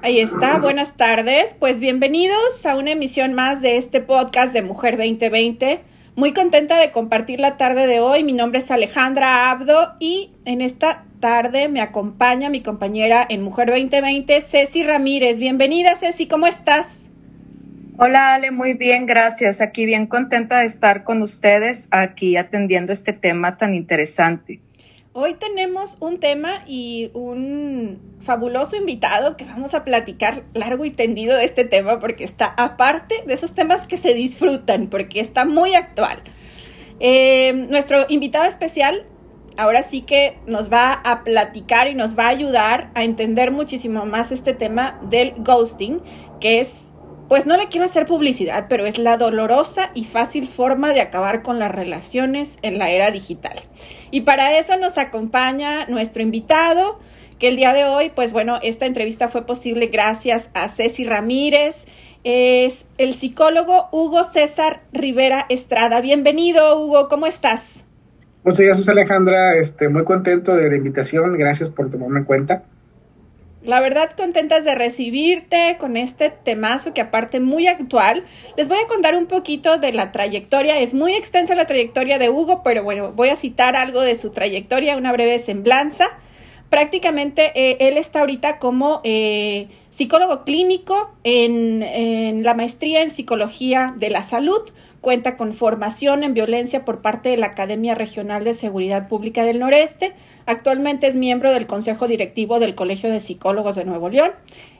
Ahí está, buenas tardes. Pues bienvenidos a una emisión más de este podcast de Mujer 2020. Muy contenta de compartir la tarde de hoy. Mi nombre es Alejandra Abdo y en esta tarde me acompaña mi compañera en Mujer 2020, Ceci Ramírez. Bienvenida, Ceci, ¿cómo estás? Hola, Ale, muy bien, gracias. Aquí bien contenta de estar con ustedes, aquí atendiendo este tema tan interesante. Hoy tenemos un tema y un fabuloso invitado que vamos a platicar largo y tendido de este tema porque está aparte de esos temas que se disfrutan, porque está muy actual. Eh, nuestro invitado especial ahora sí que nos va a platicar y nos va a ayudar a entender muchísimo más este tema del ghosting, que es pues no le quiero hacer publicidad, pero es la dolorosa y fácil forma de acabar con las relaciones en la era digital. Y para eso nos acompaña nuestro invitado, que el día de hoy, pues bueno, esta entrevista fue posible gracias a Ceci Ramírez, es el psicólogo Hugo César Rivera Estrada. Bienvenido, Hugo, ¿cómo estás? Muchas gracias, Alejandra. Este, muy contento de la invitación. Gracias por tomarme en cuenta. La verdad, contentas de recibirte con este temazo que aparte muy actual. Les voy a contar un poquito de la trayectoria. Es muy extensa la trayectoria de Hugo, pero bueno, voy a citar algo de su trayectoria, una breve semblanza. Prácticamente eh, él está ahorita como eh, psicólogo clínico en, en la maestría en psicología de la salud cuenta con formación en violencia por parte de la Academia Regional de Seguridad Pública del Noreste, Actualmente es miembro del Consejo Directivo del Colegio de Psicólogos de Nuevo León.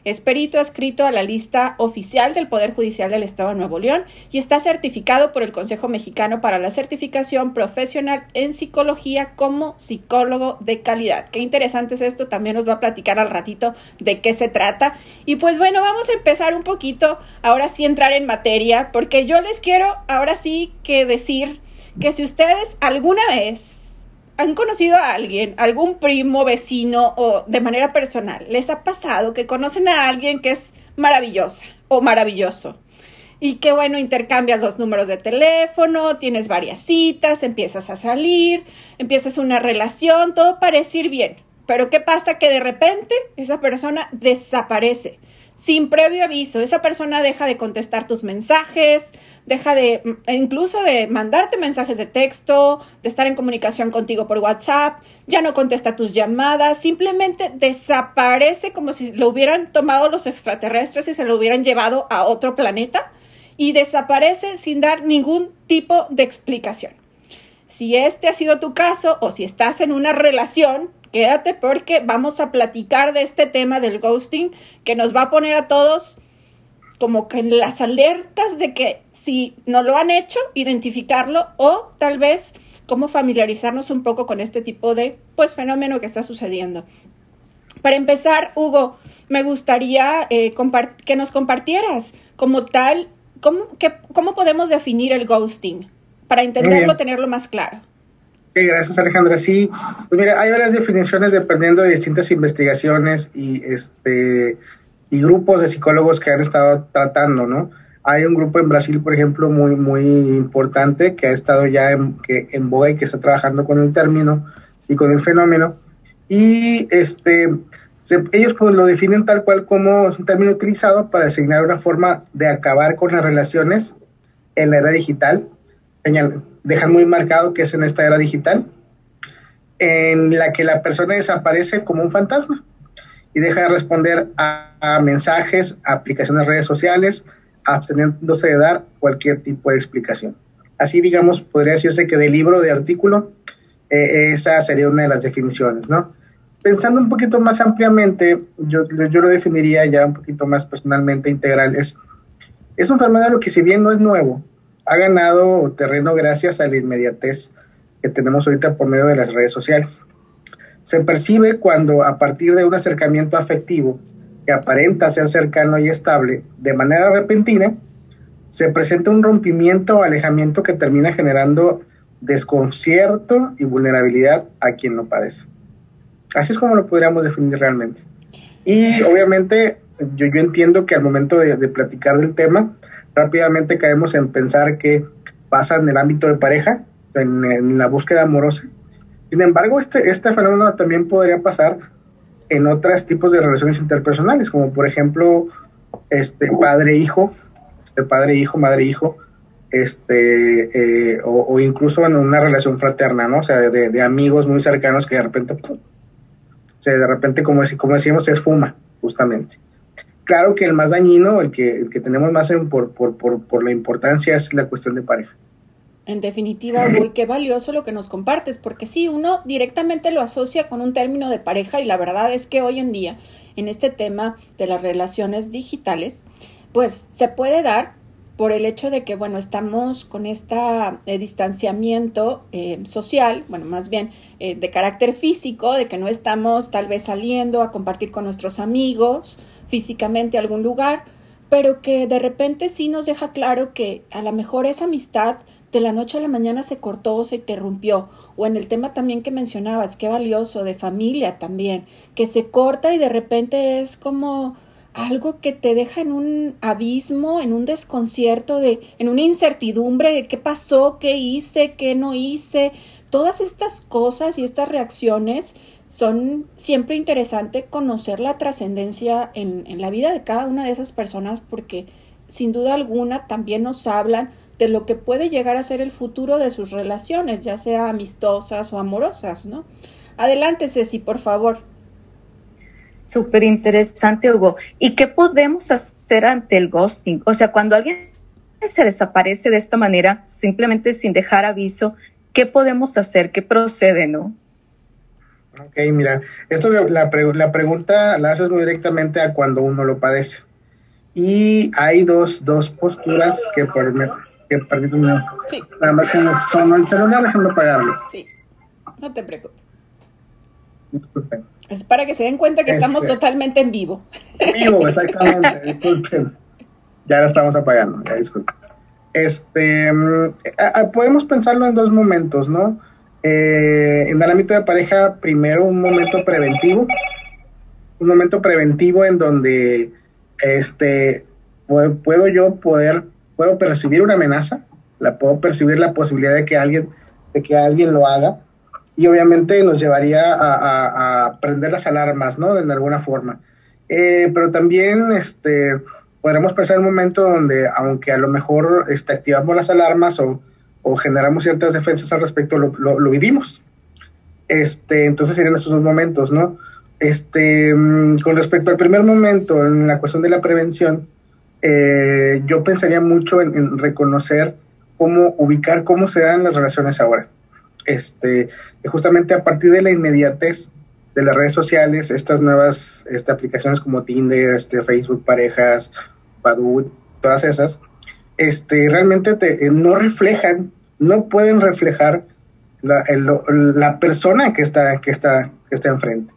Es perito adscrito a la lista oficial del Poder Judicial del Estado de Nuevo León y está certificado por el Consejo Mexicano para la Certificación Profesional en Psicología como psicólogo de calidad. Qué interesante es esto, también nos va a platicar al ratito de qué se trata. Y pues bueno, vamos a empezar un poquito, ahora sí entrar en materia, porque yo les quiero ahora sí que decir que si ustedes alguna vez ¿Han conocido a alguien, algún primo, vecino o de manera personal? ¿Les ha pasado que conocen a alguien que es maravillosa o maravilloso? Y que bueno, intercambias los números de teléfono, tienes varias citas, empiezas a salir, empiezas una relación, todo parece ir bien. Pero ¿qué pasa? Que de repente esa persona desaparece sin previo aviso. Esa persona deja de contestar tus mensajes, deja de mm, incluso de mandarte mensajes de texto, de estar en comunicación contigo por WhatsApp, ya no contesta tus llamadas, simplemente desaparece como si lo hubieran tomado los extraterrestres y se lo hubieran llevado a otro planeta y desaparece sin dar ningún tipo de explicación. Si este ha sido tu caso o si estás en una relación quédate porque vamos a platicar de este tema del ghosting que nos va a poner a todos como que en las alertas de que si no lo han hecho, identificarlo o tal vez cómo familiarizarnos un poco con este tipo de pues fenómeno que está sucediendo. Para empezar, Hugo, me gustaría eh, que nos compartieras como tal, cómo, cómo podemos definir el ghosting para entenderlo, tenerlo más claro gracias Alejandra. Sí, pues mira, hay varias definiciones dependiendo de distintas investigaciones y este y grupos de psicólogos que han estado tratando, ¿no? Hay un grupo en Brasil, por ejemplo, muy muy importante que ha estado ya en, que, en boga y que está trabajando con el término y con el fenómeno. Y este ellos pues, lo definen tal cual como un término utilizado para designar una forma de acabar con las relaciones en la era digital, dejan muy marcado que es en esta era digital, en la que la persona desaparece como un fantasma y deja de responder a, mensajes, a aplicaciones de redes sociales, absteniéndose de dar cualquier tipo de explicación. Así, digamos, podría decirse que de libro, de artículo, eh, esa sería una de las definiciones, ¿no? Pensando un poquito más ampliamente, yo, yo lo definiría ya un poquito más personalmente integral, es, es un fenómeno que si bien no es nuevo, ha ganado terreno gracias a la inmediatez que tenemos ahorita por medio de las redes sociales. Se percibe cuando a partir de un acercamiento afectivo que aparenta ser cercano y estable, de manera repentina, se presenta un rompimiento o alejamiento que termina generando desconcierto y vulnerabilidad a quien lo padece. Así es como lo podríamos definir realmente. Y obviamente yo, yo entiendo que al momento de, de platicar del tema, rápidamente caemos en pensar que pasa en el ámbito de pareja, en, la búsqueda amorosa. Sin embargo, este, este fenómeno también podría pasar en otros tipos de relaciones interpersonales, como por ejemplo, este padre-hijo, este padre-hijo, madre-hijo, este, eh, o, incluso en una relación fraterna, ¿no? O sea, de, amigos muy cercanos que de repente, o sea, de repente, como, como decimos, se esfuma, justamente. Claro que el más dañino, el que, el que tenemos más en, por, por, por, por la importancia es la cuestión de pareja. En definitiva, uy, qué valioso lo que nos compartes, porque sí, uno directamente lo asocia con un término de pareja y la verdad es que hoy en día, en este tema de las relaciones digitales, pues se puede dar por el hecho de que, bueno, estamos con este distanciamiento eh, social, bueno, más bien eh, de carácter físico, de que no estamos tal vez saliendo a compartir con nuestros amigos físicamente algún lugar, pero que de repente sí nos deja claro que a lo mejor esa amistad de la noche a la mañana se cortó o se interrumpió, o en el tema también que mencionabas, qué valioso, de familia también, que se corta y de repente es como algo que te deja en un abismo, en un desconcierto, de, en una incertidumbre de qué pasó, qué hice, qué no hice. Todas estas cosas y estas reacciones son siempre interesante conocer la trascendencia en, en la vida de cada una de esas personas porque sin duda alguna también nos hablan de lo que puede llegar a ser el futuro de sus relaciones, ya sea amistosas o amorosas, ¿no? Adelante, Ceci, por favor. Súper interesante, Hugo. ¿Y qué podemos hacer ante el ghosting? O sea, cuando alguien se desaparece de esta manera, simplemente sin dejar aviso, ¿qué podemos hacer? ¿Qué procede, no? Ok, mira, esto la, la pregunta la haces muy directamente a cuando uno lo padece. Y hay dos, dos posturas que por, que permítame. Sí. Nada más que sonó el celular, déjenme apagarlo. Sí. No te preocupes. Disculpen. Es para que se den cuenta que estamos este, totalmente en vivo. En vivo, exactamente. disculpen. Ya la estamos apagando, ya disculpen. Este, mm, podemos pensarlo en dos momentos, ¿no? Eh, en el ámbito de pareja, primero un momento preventivo, un momento preventivo en donde este, puedo yo poder puedo percibir una amenaza, la puedo percibir la posibilidad de que alguien, de que alguien lo haga, y obviamente nos llevaría a, prender las alarmas, ¿no? De, alguna forma. Eh, pero también este, podremos pensar un momento donde, aunque a lo mejor este, activamos las alarmas o, generamos ciertas defensas al respecto, lo, lo, vivimos. Este, entonces serían estos dos momentos, ¿no? Este, mm, con respecto al primer momento, en la cuestión de la prevención, eh, yo pensaría mucho en, reconocer cómo ubicar cómo se dan las relaciones ahora. Este, justamente a partir de la inmediatez de las redes sociales, estas nuevas este, aplicaciones como Tinder, este, Facebook Parejas, Badoo, todas esas, este, realmente te, eh, no reflejan, no pueden reflejar la, persona que está, que, está, que está enfrente.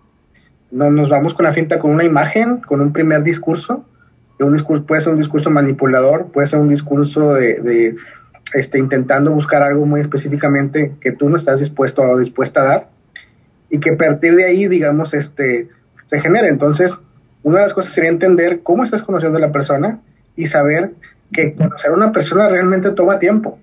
No, nos vamos con la finta con una imagen, con un primer discurso, un discurso, puede ser un discurso manipulador, puede ser un discurso de, este, intentando buscar algo muy específicamente que tú no estás dispuesto o dispuesta a dar y que a partir de ahí, digamos, este, se genere. Entonces, una de las cosas sería entender cómo estás conociendo a la persona y saber que conocer a una persona realmente toma tiempo.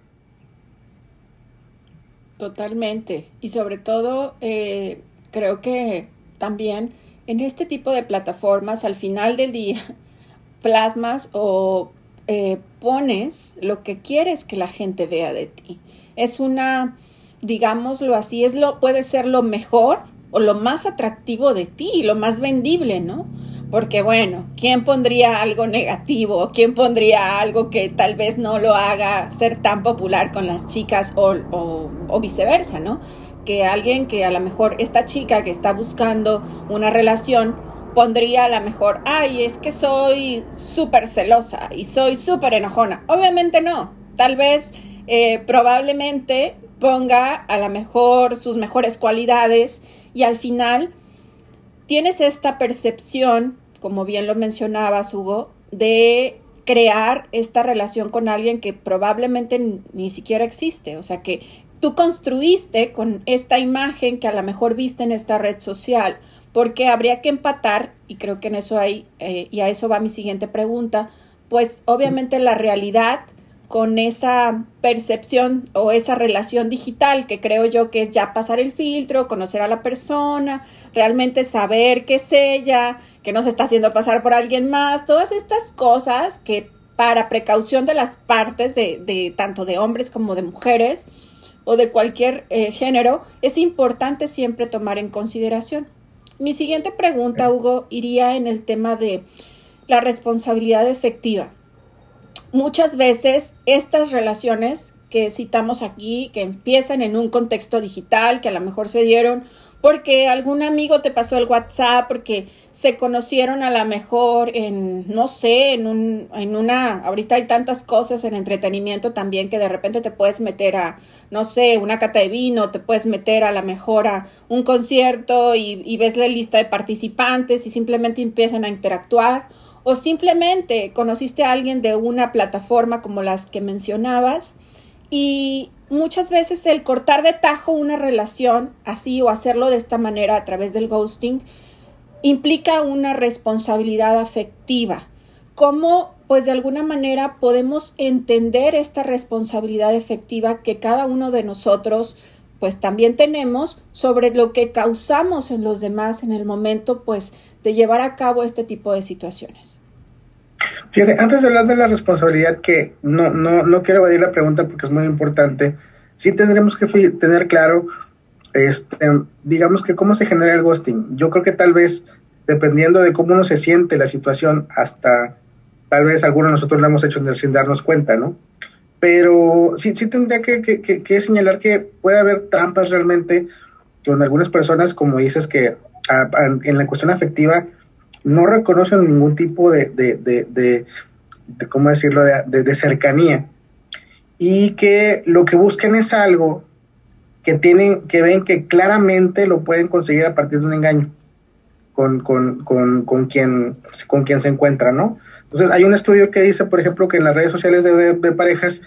Totalmente. Y sobre todo, eh, creo que también en este tipo de plataformas, al final del día, plasmas o eh, pones lo que quieres que la gente vea de ti. Es una, digámoslo así, es lo, puede ser lo mejor o lo más atractivo de ti, lo más vendible, ¿no? Porque bueno, ¿quién pondría algo negativo? ¿Quién pondría algo que tal vez no lo haga ser tan popular con las chicas o, viceversa, ¿no? Que alguien que a lo mejor esta chica que está buscando una relación pondría a la mejor, ay, es que soy súper celosa y soy súper enojona. Obviamente no, tal vez eh, probablemente ponga a la mejor sus mejores cualidades y al final tienes esta percepción, como bien lo mencionabas, Hugo, de crear esta relación con alguien que probablemente ni siquiera existe. O sea, que tú construiste con esta imagen que a lo mejor viste en esta red social porque habría que empatar, y creo que en eso hay, eh, y a eso va mi siguiente pregunta, pues obviamente la realidad con esa percepción o esa relación digital que creo yo que es ya pasar el filtro, conocer a la persona, realmente saber qué es ella, que no se está haciendo pasar por alguien más, todas estas cosas que para precaución de las partes de, de tanto de hombres como de mujeres o de cualquier eh, género, es importante siempre tomar en consideración. Mi siguiente pregunta, Hugo, iría en el tema de la responsabilidad efectiva. Muchas veces estas relaciones que citamos aquí, que empiezan en un contexto digital, que a lo mejor se dieron porque algún amigo te pasó el WhatsApp, porque se conocieron a lo mejor en, no sé, en, un, en una, ahorita hay tantas cosas en entretenimiento también que de repente te puedes meter a, no sé, una cata de vino, te puedes meter a lo mejor a un concierto y, y ves la lista de participantes y simplemente empiezan a interactuar. O simplemente conociste a alguien de una plataforma como las que mencionabas y muchas veces el cortar de tajo una relación así o hacerlo de esta manera a través del ghosting implica una responsabilidad afectiva. ¿Cómo, pues de alguna manera, podemos entender esta responsabilidad efectiva que cada uno de nosotros, pues también tenemos sobre lo que causamos en los demás en el momento, pues, de llevar a cabo este tipo de situaciones? Fíjate, antes de hablar de la responsabilidad, que no, no, no quiero evadir la pregunta porque es muy importante, sí tendremos que tener claro, este, digamos que cómo se genera el ghosting. Yo creo que tal vez, dependiendo de cómo uno se siente la situación, hasta tal vez algunos de nosotros lo hemos hecho sin darnos cuenta, ¿no? Pero sí, sí tendría que, que, que, señalar que puede haber trampas realmente con algunas personas, como dices, que en la cuestión afectiva, no reconocen ningún tipo de, de, de, de ¿cómo decirlo?, de, cercanía. Y que lo que busquen es algo que tienen, que ven que claramente lo pueden conseguir a partir de un engaño con, con, con, con quien, con quien se encuentra, ¿no? Entonces, hay un estudio que dice, por ejemplo, que en las redes sociales de, parejas,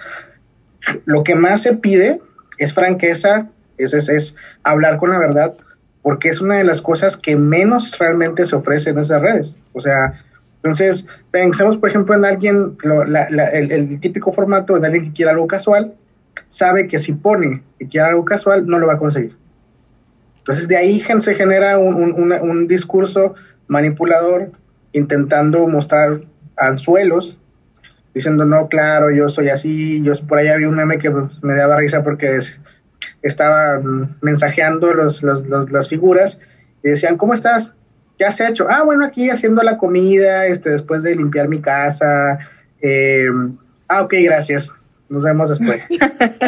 lo que más se pide es franqueza, es, es, es hablar con la verdad, porque es una de las cosas que menos realmente se ofrece en esas redes. O sea, entonces, pensemos, por ejemplo, en alguien, el, típico formato de alguien que quiera algo casual, sabe que si pone que quiere algo casual, no lo va a conseguir. Entonces, de ahí se genera un, discurso manipulador intentando mostrar anzuelos, diciendo, no, claro, yo soy así, yo por allá vi un meme que me daba risa porque estaba mm, mensajeando los, las figuras y decían, ¿cómo estás? ¿Qué has hecho? Ah, bueno, aquí haciendo la comida, este, después de limpiar mi casa. Em, ah, ok, gracias. Nos vemos después.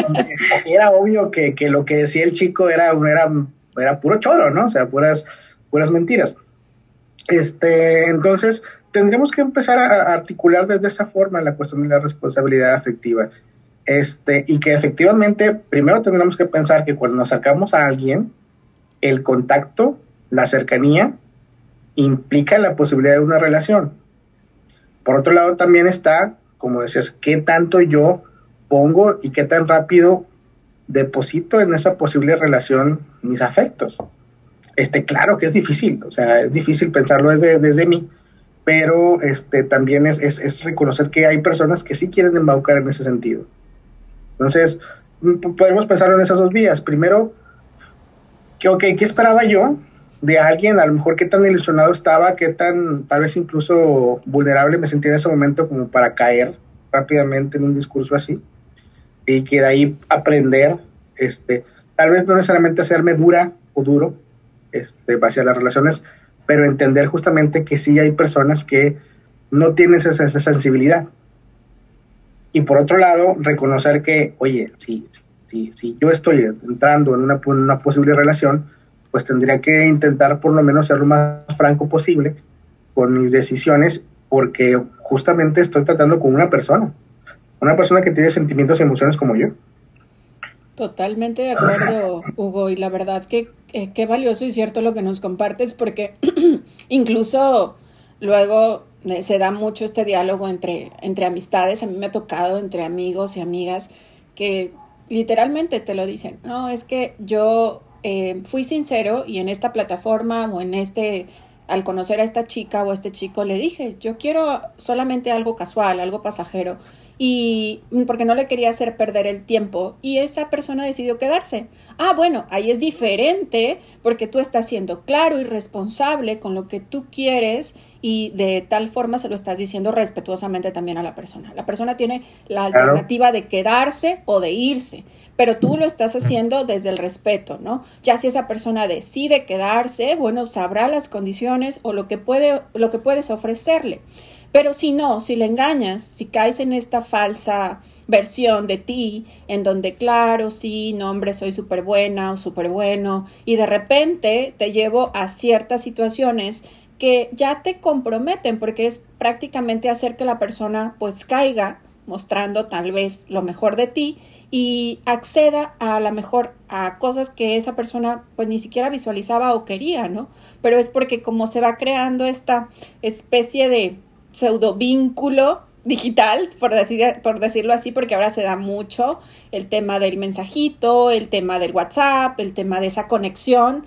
era obvio que, que, lo que decía el chico era, era, era puro choro, ¿no? O sea, puras, puras mentiras. Este, entonces, tendríamos que empezar a articular desde esa forma la cuestión de la responsabilidad afectiva. Este, y que efectivamente, primero tendremos que pensar que cuando nos sacamos a alguien, el contacto, la cercanía, implica la posibilidad de una relación. Por otro lado, también está, como decías, qué tanto yo pongo y qué tan rápido deposito en esa posible relación mis afectos. Este, claro que es difícil, o sea, es difícil pensarlo desde, desde mí, pero este, también es, es, es reconocer que hay personas que sí quieren embaucar en ese sentido. Entonces, podemos pensar en esas dos vías. Primero, que, ok, ¿qué esperaba yo de alguien? A lo mejor qué tan ilusionado estaba, qué tan, tal vez incluso vulnerable me sentía en ese momento como para caer rápidamente en un discurso así. Y que de ahí aprender, este, tal vez no necesariamente hacerme dura o duro este, hacia las relaciones, pero entender justamente que sí hay personas que no tienen esa sensibilidad y por otro lado, reconocer que, oye, si, si, si yo estoy entrando en una, una posible relación, pues tendría que intentar por lo menos ser lo más franco posible con mis decisiones, porque justamente estoy tratando con una persona, una persona que tiene sentimientos y emociones como yo. Totalmente de acuerdo, Hugo, y la verdad que qué valioso y cierto lo que nos compartes, porque incluso luego se da mucho este diálogo entre, entre amistades. A mí me ha tocado entre amigos y amigas que literalmente te lo dicen. No, es que yo eh, fui sincero y en esta plataforma o en este, al conocer a esta chica o a este chico, le dije, yo quiero solamente algo casual, algo pasajero. y porque no le quería hacer perder el tiempo y esa persona decidió quedarse. Ah, bueno, ahí es diferente porque tú estás siendo claro y responsable con lo que tú quieres y de tal forma se lo estás diciendo respetuosamente también a la persona. La persona tiene la alternativa de quedarse o de irse, pero tú lo estás haciendo desde el respeto, ¿no? Ya si esa persona decide quedarse, bueno, sabrá las condiciones o lo que puede lo que puedes ofrecerle. Pero si no, si le engañas, si caes en esta falsa versión de ti, en donde, claro, sí, no, hombre, soy súper buena o súper bueno, y de repente te llevo a ciertas situaciones que ya te comprometen, porque es prácticamente hacer que la persona pues caiga, mostrando tal vez lo mejor de ti y acceda a la mejor a cosas que esa persona pues ni siquiera visualizaba o quería, ¿no? Pero es porque como se va creando esta especie de pseudo vínculo digital, por, decir, por decirlo así, porque ahora se da mucho el tema del mensajito, el tema del WhatsApp, el tema de esa conexión.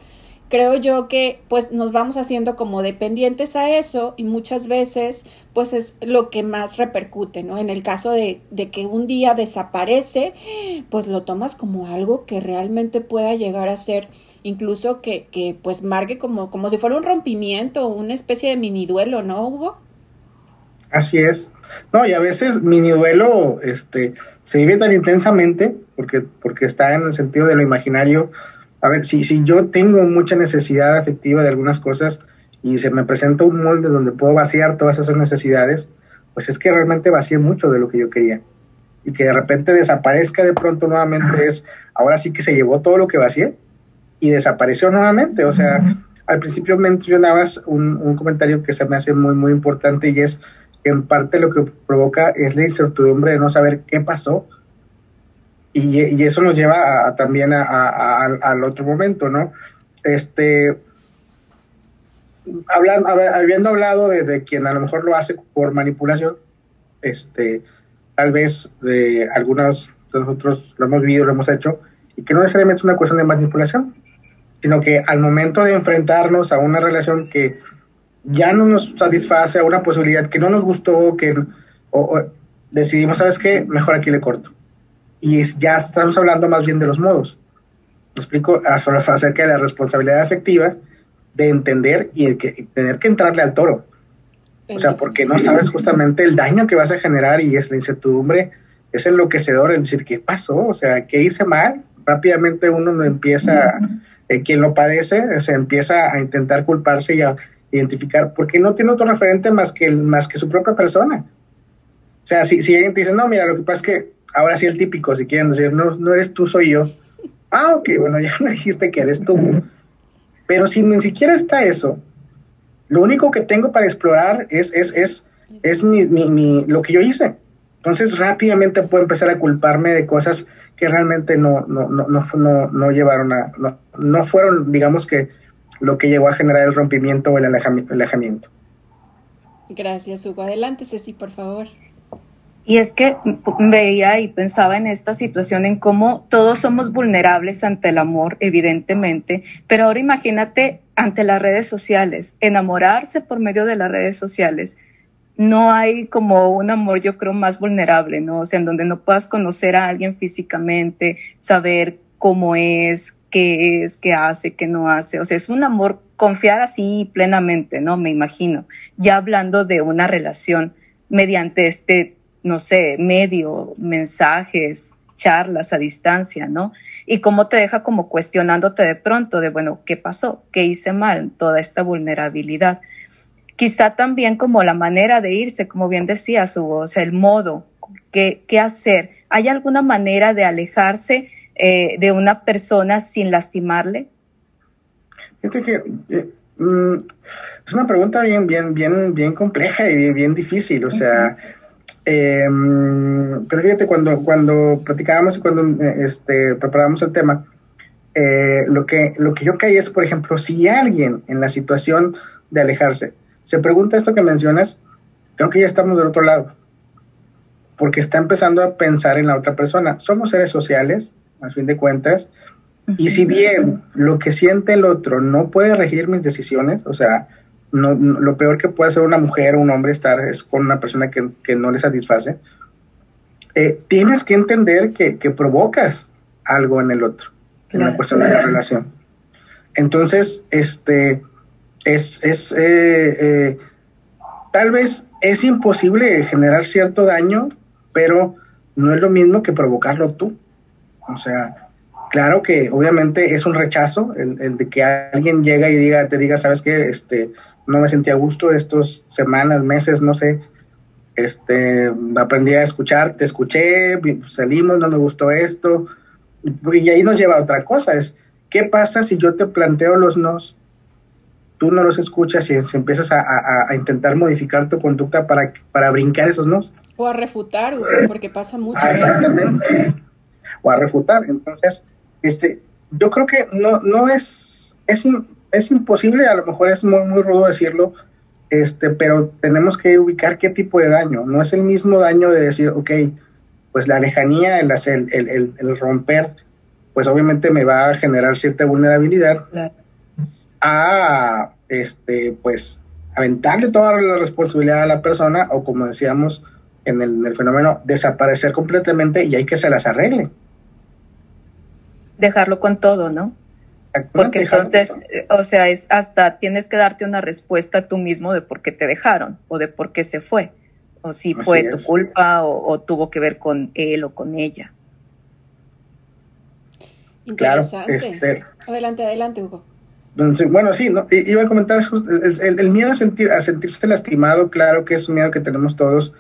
Creo yo que pues nos vamos haciendo como dependientes a eso y muchas veces pues es lo que más repercute, ¿no? En el caso de, de que un día desaparece, pues lo tomas como algo que realmente pueda llegar a ser incluso que, que pues marque como, como si fuera un rompimiento, una especie de mini duelo, ¿no, Hugo? Así es. No, y a veces mini duelo este, se vive tan intensamente porque, porque está en el sentido de lo imaginario. A ver, si, si yo tengo mucha necesidad afectiva de algunas cosas y se me presenta un molde donde puedo vaciar todas esas necesidades, pues es que realmente vacié mucho de lo que yo quería. Y que de repente desaparezca de pronto nuevamente es, ahora sí que se llevó todo lo que vacié y desapareció nuevamente. O sea, al principio mencionabas un, un comentario que se me hace muy, muy importante y es en parte lo que provoca es la incertidumbre de no saber qué pasó. Y, eso nos lleva también al otro momento, ¿no? Este, hablando, habiendo hablado de, quien a lo mejor lo hace por manipulación, este, tal vez de algunos de nosotros lo hemos vivido, lo hemos hecho, y que no necesariamente es una cuestión de manipulación, sino que al momento de enfrentarnos a una relación que ya no nos satisface a una posibilidad que no nos gustó, que o, decidimos, ¿sabes qué? Mejor aquí le corto. Y ya estamos hablando más bien de los modos. Me explico acerca de la responsabilidad afectiva de entender y que, tener que entrarle al toro. O sea, porque no sabes justamente el daño que vas a generar y es la incertidumbre, es enloquecedor el decir, ¿qué pasó? O sea, ¿qué hice mal? Rápidamente uno no empieza, eh, quien lo padece, se empieza a intentar culparse y a, identificar, porque no tiene otro referente más que, más que su propia persona. O sea, si, si alguien te dice, no, mira, lo que pasa es que ahora sí el típico, si quieren decir, no, no eres tú, soy yo. Ah, ok, bueno, ya me dijiste que eres tú. Pero si ni siquiera está eso, lo único que tengo para explorar es, es, es, es mi, mi, lo que yo hice. Entonces rápidamente puedo empezar a culparme de cosas que realmente no, no, no, no, no llevaron a, no, no fueron, digamos que, lo que llegó a generar el rompimiento o el alejamiento. Gracias, Hugo. Adelante, Ceci, por favor. Y es que veía y pensaba en esta situación, en cómo todos somos vulnerables ante el amor, evidentemente, pero ahora imagínate ante las redes sociales, enamorarse por medio de las redes sociales. No hay como un amor, yo creo, más vulnerable, ¿no? O sea, en donde no puedas conocer a alguien físicamente, saber cómo es, qué es, qué hace, qué no hace. O sea, es un amor confiar así plenamente, ¿no? Me imagino. Ya hablando de una relación mediante este, no sé, medio, mensajes, charlas a distancia, ¿no? Y cómo te deja como cuestionándote de pronto de, bueno, ¿qué pasó? ¿Qué hice mal? Toda esta vulnerabilidad. Quizá también como la manera de irse, como bien decías, Hugo, o sea, el modo, qué, qué hacer. ¿Hay alguna manera de alejarse eh, de una persona sin lastimarle? Fíjate que eh, mm, es una pregunta bien, bien, bien, bien compleja y bien, bien difícil. O sea, em, pero fíjate, cuando, cuando platicábamos y cuando eh, este, preparábamos el tema, lo, que, lo que yo caí es, por ejemplo, si alguien en la situación de alejarse se pregunta esto que mencionas, creo que ya estamos del otro lado. Porque está empezando a pensar en la otra persona. Somos seres sociales, a fin de cuentas. Y si bien lo que siente el otro no puede regir mis decisiones, o sea, no, lo peor que puede hacer una mujer o un hombre estar es con una persona que, no le satisface, eh, tienes que entender que, que, provocas algo en el otro, en la cuestión de la relación. Entonces, este, es, es eh, eh, tal vez es imposible generar cierto daño, pero no es lo mismo que provocarlo tú. O sea, claro que obviamente es un rechazo el, el de que alguien llega y diga, te diga, sabes qué, este, no me sentía a gusto estos semanas, meses, no sé, este, aprendí a escuchar, te escuché, salimos, no me gustó esto, y ahí nos lleva a otra cosa, es, ¿qué pasa si yo te planteo los nos? Tú no los escuchas y empiezas a, a, a intentar modificar tu conducta para, para brincar esos nos. O a refutar, porque pasa mucho. Ah, exactamente. O a refutar. Entonces, este, yo creo que no, no es, es, es imposible, a lo mejor es muy, muy rudo decirlo, este, pero tenemos que ubicar qué tipo de daño. No es el mismo daño de decir, ok, pues la lejanía, el, el, el, el romper, pues obviamente me va a generar cierta vulnerabilidad. A, este, pues, aventarle toda la responsabilidad a la persona o como decíamos en el, en el fenómeno, desaparecer completamente y hay que se las arregle. Dejarlo con todo, ¿no? Porque entonces, o sea, es hasta tienes que darte una respuesta tú mismo de por qué te dejaron o de por qué se fue, o si fue tu culpa o, o, tuvo que ver con él o con ella. Claro, este, adelante, adelante, Hugo. Bueno, sí, no, iba a comentar el, el, el, miedo a, sentir, a sentirse lastimado, claro que es un miedo que tenemos todos,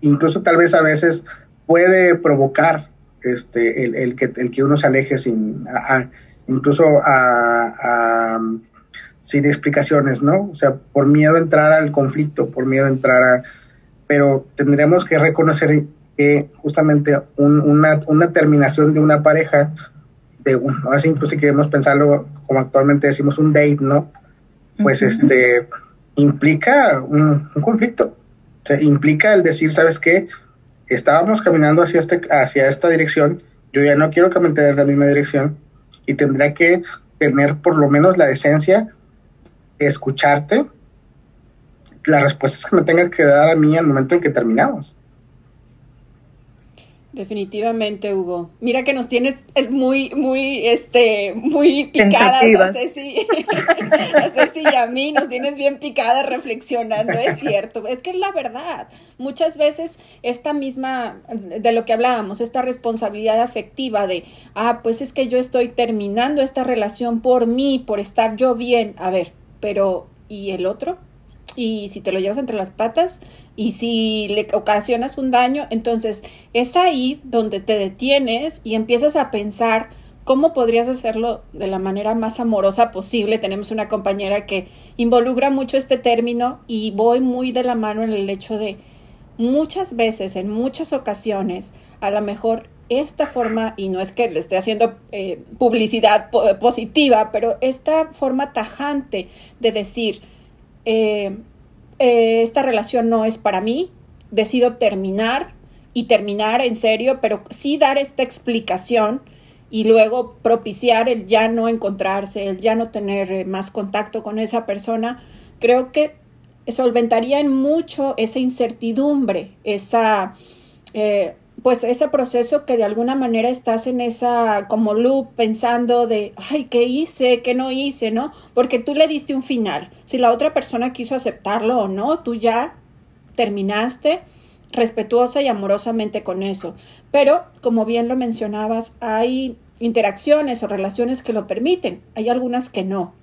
incluso tal vez a veces puede provocar este, el, el que, el que uno se aleje sin, a, incluso a, a, sin explicaciones, ¿no? O sea, por miedo a entrar al conflicto, por miedo a entrar a... Pero tendremos que reconocer que justamente un, una, una terminación de una pareja, de un, ahora sí incluso si queremos pensarlo como actualmente decimos un date, ¿no? Pues uh -huh. este implica un, un, conflicto, o sea, implica el decir, ¿sabes qué? Estábamos caminando hacia, este, hacia esta dirección, yo ya no quiero caminar en la misma dirección, y tendrá que tener por lo menos la decencia de escucharte las respuestas que me tengan que dar a mí al momento en que terminamos. Definitivamente, Hugo. Mira que nos tienes muy, muy, este, muy picadas a Ceci, a Ceci y a mí, nos tienes bien picadas reflexionando, es cierto, es que es la verdad. Muchas veces esta misma, de lo que hablábamos, esta responsabilidad afectiva de, ah, pues es que yo estoy terminando esta relación por mí, por estar yo bien. A ver, pero, ¿y el otro? Y si te lo llevas entre las patas y si le ocasionas un daño, entonces es ahí donde te detienes y empiezas a pensar cómo podrías hacerlo de la manera más amorosa posible. Tenemos una compañera que involucra mucho este término y voy muy de la mano en el hecho de muchas veces, en muchas ocasiones, a lo mejor esta forma, y no es que le esté haciendo eh, publicidad po positiva, pero esta forma tajante de decir, eh, eh, esta relación no es para mí, decido terminar y terminar en serio, pero sí dar esta explicación y luego propiciar el ya no encontrarse, el ya no tener eh, más contacto con esa persona, creo que solventaría en mucho esa incertidumbre, esa pues ese proceso que de alguna manera estás en esa como loop pensando de, ay, ¿qué hice? ¿Qué no hice? ¿No? Porque tú le diste un final. Si la otra persona quiso aceptarlo o no, tú ya terminaste respetuosa y amorosamente con eso. Pero, como bien lo mencionabas, hay interacciones o relaciones que lo permiten, hay algunas que no.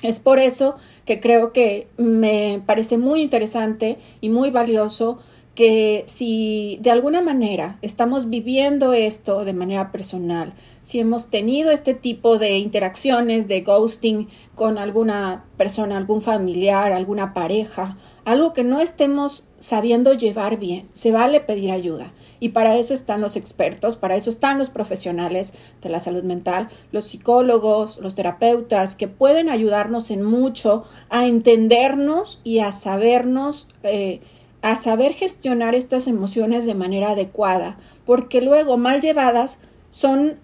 Es por eso que creo que me parece muy interesante y muy valioso que si de alguna manera estamos viviendo esto de manera personal, si hemos tenido este tipo de interacciones de ghosting con alguna persona, algún familiar, alguna pareja, algo que no estemos sabiendo llevar bien, se vale pedir ayuda. Y para eso están los expertos, para eso están los profesionales de la salud mental, los psicólogos, los terapeutas, que pueden ayudarnos en mucho a entendernos y a sabernos eh, a saber gestionar estas emociones de manera adecuada, porque luego mal llevadas son,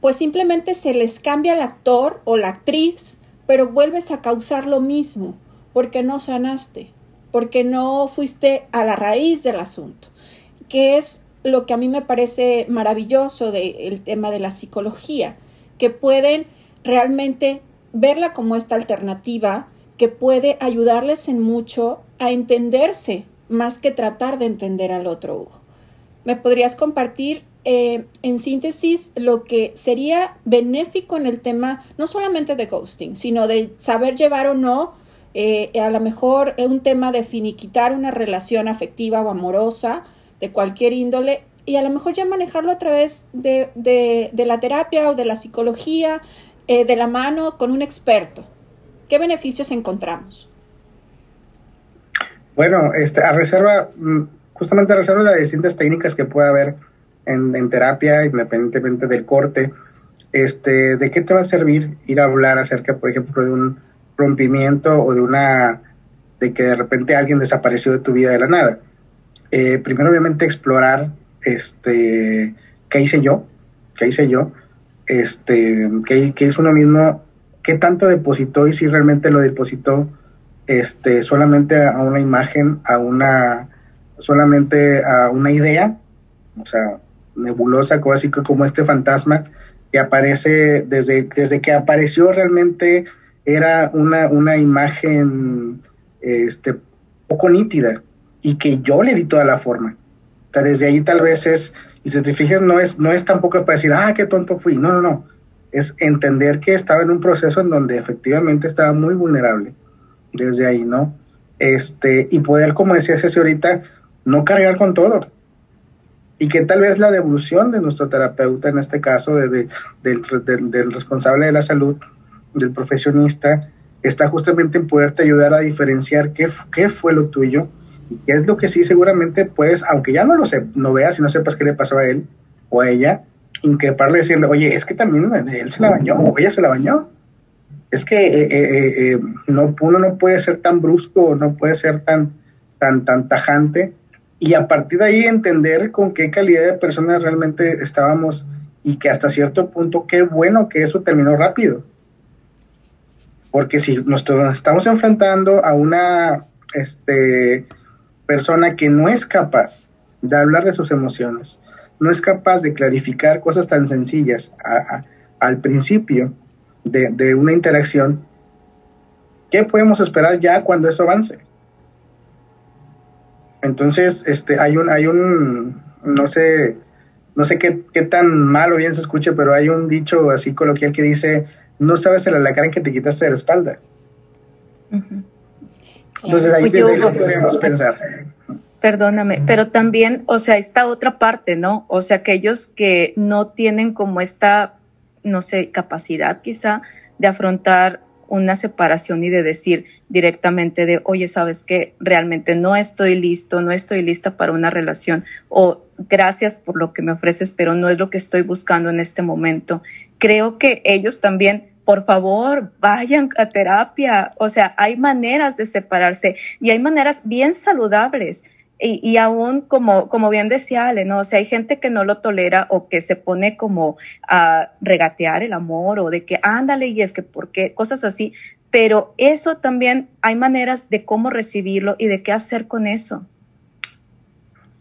pues simplemente se les cambia el actor o la actriz, pero vuelves a causar lo mismo, porque no sanaste, porque no fuiste a la raíz del asunto, que es lo que a mí me parece maravilloso del tema de la psicología, que pueden realmente verla como esta alternativa que puede ayudarles en mucho a entenderse más que tratar de entender al otro, Hugo. ¿Me podrías compartir eh, en síntesis lo que sería benéfico en el tema no solamente de ghosting, sino de saber llevar o no eh, a lo mejor un tema de finiquitar una relación afectiva o amorosa de cualquier índole y a lo mejor ya manejarlo a través de, la terapia o de la psicología, eh, de la mano con un experto. ¿Qué beneficios encontramos? Bueno, este, a reserva, mm, justamente a reserva de las distintas técnicas que puede haber en, en, terapia, independientemente del corte, este, ¿de qué te va a servir ir a hablar acerca, por ejemplo, de un rompimiento o de una, de que de repente alguien desapareció de tu vida de la nada? Eh, primero, obviamente, explorar, este, qué hice yo, qué hice yo, este, qué, qué hizo uno mismo, qué tanto depositó y si realmente lo depositó, este, solamente a una imagen, a una, solamente a una idea, o sea, nebulosa, como este fantasma que aparece desde, desde que apareció realmente era una, una imagen este, poco nítida y que yo le di toda la forma. Desde ahí tal vez es, y si te fijas, no es, no es tampoco para decir, ah, qué tonto fui. No, no, no. Es entender que estaba en un proceso en donde efectivamente estaba muy vulnerable. Desde ahí, ¿no? Este, y poder, como decía Ceci ahorita, no cargar con todo y que tal vez la devolución de nuestro terapeuta, en este caso de, del, responsable de la salud, del profesionista, está justamente en poderte ayudar a diferenciar qué, qué fue lo tuyo y qué es lo que sí seguramente puedes, aunque ya no lo sé, no veas y no sepas qué le pasó a él o a ella, increparle decirle, oye, es que también él se la bañó o ella se la bañó. Es que eh, eh, eh, no, uno no puede ser tan brusco, no puede ser tan, tan, tan tajante y a partir de ahí entender con qué calidad de personas realmente estábamos y que hasta cierto punto qué bueno que eso terminó rápido. Porque si nos estamos enfrentando a una este, persona que no es capaz de hablar de sus emociones, no es capaz de clarificar cosas tan sencillas al principio de, de una interacción, ¿qué podemos esperar ya cuando eso avance? Entonces, este, hay un, hay un, no sé, no sé qué, qué tan mal o bien se escuche, pero hay un dicho así coloquial que dice, no sabes el alacrán que te quitaste de la espalda. Entonces ahí Oye, podríamos pensar. Perdóname, pero también, o sea, esta otra parte, ¿no? O sea, aquellos que no tienen como esta, no sé, capacidad quizá de afrontar una separación y de decir directamente de, oye, sabes que realmente no estoy listo, no estoy lista para una relación o gracias por lo que me ofreces, pero no es lo que estoy buscando en este momento. Creo que ellos también por favor, vayan a terapia. O sea, hay maneras de separarse y hay maneras bien saludables. Y, aún como, como bien decía Ale, ¿no? O sea, hay gente que no lo tolera o que se pone como a regatear el amor o de que ándale y es que por qué, cosas así. Pero eso también hay maneras de cómo recibirlo y de qué hacer con eso.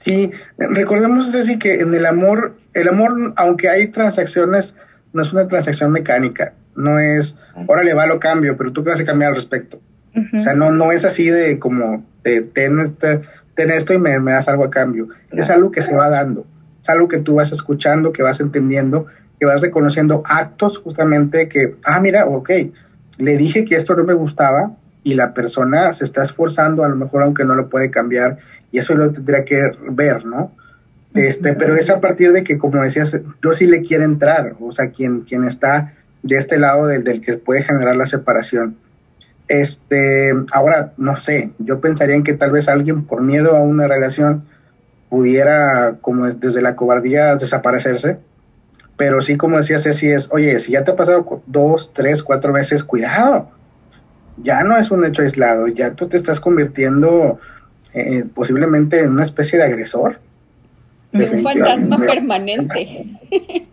Sí, recordemos así que en el amor, el amor, aunque hay transacciones, no es una transacción mecánica, no es, órale, va lo cambio, pero tú qué vas a cambiar al respecto. O sea, no, no es así de como, de, ten, este, ten esto y me, das algo a cambio. Es algo que se va dando, es algo que tú vas escuchando, que vas entendiendo, que vas reconociendo actos justamente que, ah, mira, ok, le dije que esto no me gustaba y la persona se está esforzando, a lo mejor aunque no lo puede cambiar, y eso lo tendría que ver, ¿no? Este, pero es a partir de que, como decías, yo sí le quiero entrar, o sea, quien, quien está de este lado del, del que puede generar la separación. Este, ahora, no sé, yo pensaría en que tal vez alguien por miedo a una relación pudiera, como es, desde la cobardía, desaparecerse. Pero sí, como decía Ceci, es, oye, si ya te ha pasado dos, tres, cuatro veces, cuidado. Ya no es un hecho aislado, ya tú te estás convirtiendo eh, posiblemente en una especie de agresor. De un fantasma permanente.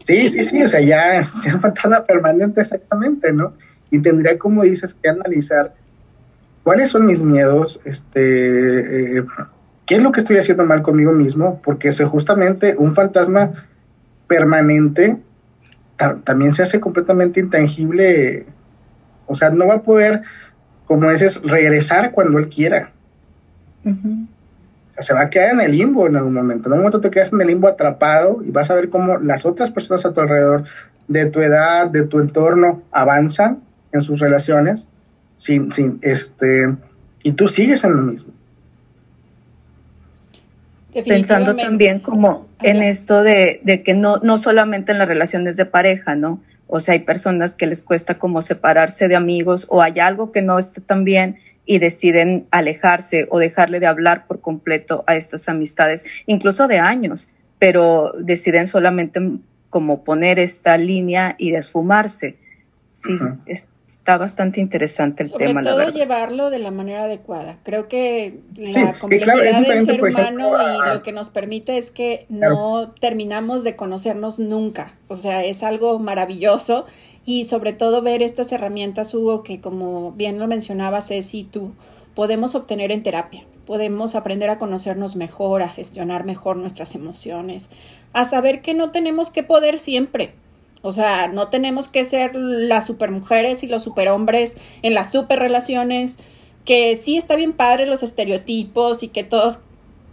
Sí, sí, sí, o sea, ya es un fantasma permanente exactamente, ¿no? Y tendría, como dices, que analizar cuáles son mis miedos, este, eh, ¿qué es lo que estoy haciendo mal conmigo mismo? Porque es justamente un fantasma permanente también se hace completamente intangible, o sea, no va a poder, como dices, regresar cuando él quiera. O sea, se va a quedar en el limbo en algún momento. En un momento te quedas en el limbo atrapado y vas a ver cómo las otras personas a tu alrededor, de tu edad, de tu entorno, avanzan en sus relaciones, sin, sin, este, y tú sigues en lo mismo pensando también como en esto de, de, que no, no solamente en las relaciones de pareja, ¿no? O sea, hay personas que les cuesta como separarse de amigos o hay algo que no está tan bien y deciden alejarse o dejarle de hablar por completo a estas amistades, incluso de años, pero deciden solamente como poner esta línea y desfumarse. Sí, es, está bastante interesante el tema. Sobre todo llevarlo de la manera adecuada. Creo que la complejidad del ser humano y lo que nos permite es que no terminamos de conocernos nunca. O sea, es algo maravilloso y sobre todo ver estas herramientas, Hugo, que como bien lo mencionaba Ceci, tú podemos obtener en terapia. Podemos aprender a conocernos mejor, a gestionar mejor nuestras emociones, a saber que no tenemos que poder siempre o sea, no tenemos que ser las supermujeres y los superhombres en las superrelaciones, que sí está bien padre los estereotipos y que todos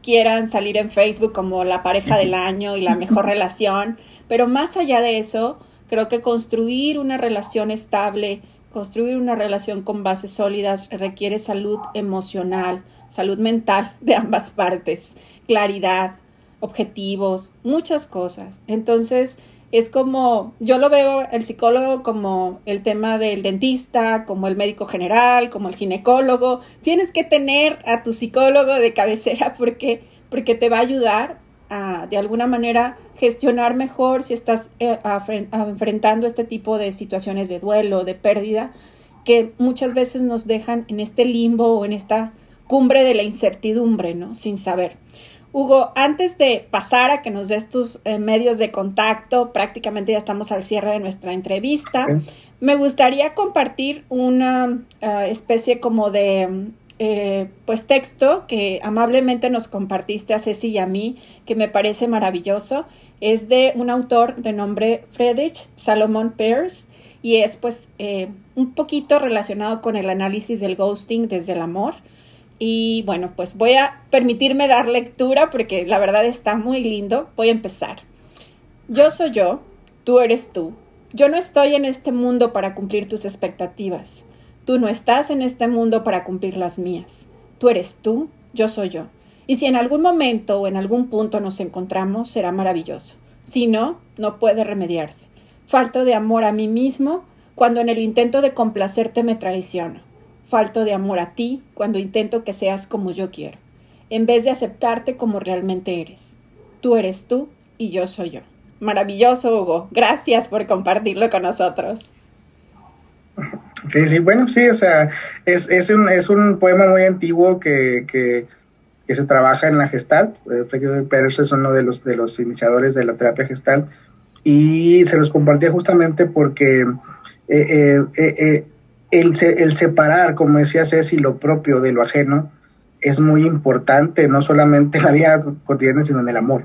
quieran salir en Facebook como la pareja del año y la mejor relación, pero más allá de eso, creo que construir una relación estable, construir una relación con bases sólidas requiere salud emocional, salud mental de ambas partes, claridad, objetivos, muchas cosas. Entonces, es como, yo lo veo el psicólogo como el tema del dentista, como el médico general, como el ginecólogo. Tienes que tener a tu psicólogo de cabecera porque, porque te va a ayudar a, de alguna manera, gestionar mejor si estás eh, enfrentando este tipo de situaciones de duelo, de pérdida, que muchas veces nos dejan en este limbo o en esta cumbre de la incertidumbre, ¿no? Sin saber. Hugo, antes de pasar a que nos des tus eh, medios de contacto, prácticamente ya estamos al cierre de nuestra entrevista, me gustaría compartir una eh, especie como de eh, pues texto que amablemente nos compartiste a Ceci y a mí, que me parece maravilloso. Es de un autor de nombre Friedrich Salomon Peirce y es pues un poquito relacionado con el análisis del ghosting desde el amor. Y bueno, pues voy a permitirme dar lectura porque la verdad está muy lindo. Voy a empezar. Yo soy yo, tú eres tú. Yo no estoy en este mundo para cumplir tus expectativas. Tú no estás en este mundo para cumplir las mías. Tú eres tú, yo soy yo. Y si en algún momento o en algún punto nos encontramos, será maravilloso. Si no, no puede remediarse. Falto de amor a mí mismo cuando en el intento de complacerte me traiciono falto de amor a ti cuando intento que seas como yo quiero, en vez de aceptarte como realmente eres. Tú eres tú y yo soy yo. Maravilloso, Hugo. Gracias por compartirlo con nosotros. Sí, sí, bueno, sí, o sea, es, es, un, es un poema muy antiguo que, que, se trabaja en la Gestalt. Eh, Frederick Pérez es uno de los, de los iniciadores de la terapia Gestalt y se los compartía justamente porque eh, eh, el, el, separar, como decía Ceci, lo propio de lo ajeno es muy importante, no solamente en la vida cotidiana, sino en el amor.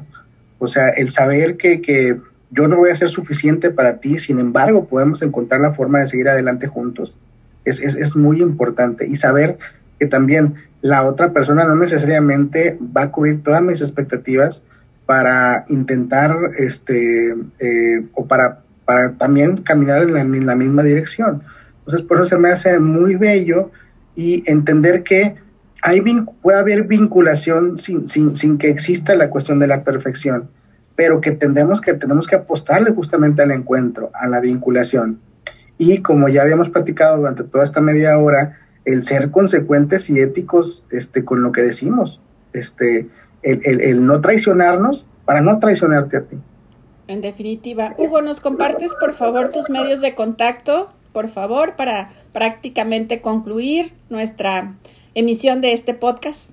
O sea, el saber que, que yo no voy a ser suficiente para ti, sin embargo, podemos encontrar la forma de seguir adelante juntos. Es, es, es, muy importante. Y saber que también la otra persona no necesariamente va a cubrir todas mis expectativas para intentar, este, eh, o para, para también caminar en la, en la misma dirección. Entonces, por eso se me hace muy bello y entender que hay, puede haber vinculación sin, sin, sin, que exista la cuestión de la perfección, pero que tendemos que, tenemos que apostarle justamente al encuentro, a la vinculación. Y como ya habíamos platicado durante toda esta media hora, el ser consecuentes y éticos este, con lo que decimos, este, el, el, el no traicionarnos para no traicionarte a ti. En definitiva, Hugo, ¿nos compartes por favor tus medios de contacto? Por favor, para prácticamente concluir nuestra emisión de este podcast?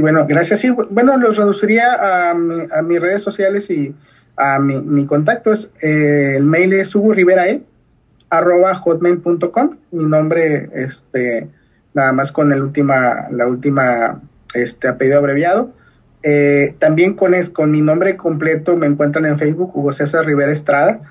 bueno, gracias. Sí, bueno, los reduciría a, mis redes sociales y a mi, contacto. Es, eh, el mail es riverae, arroba hotmail.com. Mi nombre, este, nada más con el última, la última este apellido abreviado. Eh, también con, con mi nombre completo me encuentran en Facebook, Hugo César Rivera Estrada.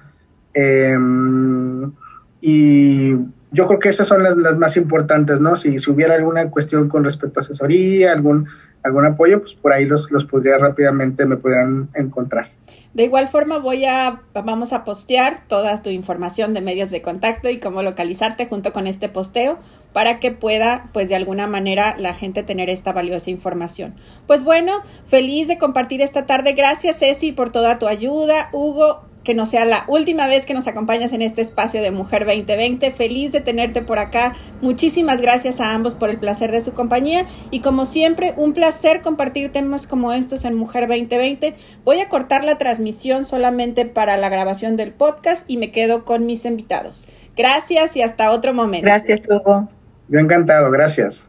Em, y yo creo que esas son las, más importantes, ¿no? Si, si, hubiera alguna cuestión con respecto a asesoría, algún, algún apoyo, pues por ahí los, los podría rápidamente, me podrían encontrar. De igual forma voy a, vamos a postear toda tu información de medios de contacto y cómo localizarte junto con este posteo para que pueda, pues de alguna manera, la gente tener esta valiosa información. Pues bueno, feliz de compartir esta tarde. Gracias, Ceci, por toda tu ayuda. Hugo, que no sea la última vez que nos acompañas en este espacio de Mujer 2020. Feliz de tenerte por acá. Muchísimas gracias a ambos por el placer de su compañía y como siempre, un placer compartir temas como estos en Mujer 2020. Voy a cortar la transmisión solamente para la grabación del podcast y me quedo con mis invitados. Gracias y hasta otro momento. Gracias, Hugo. Yo encantado, gracias.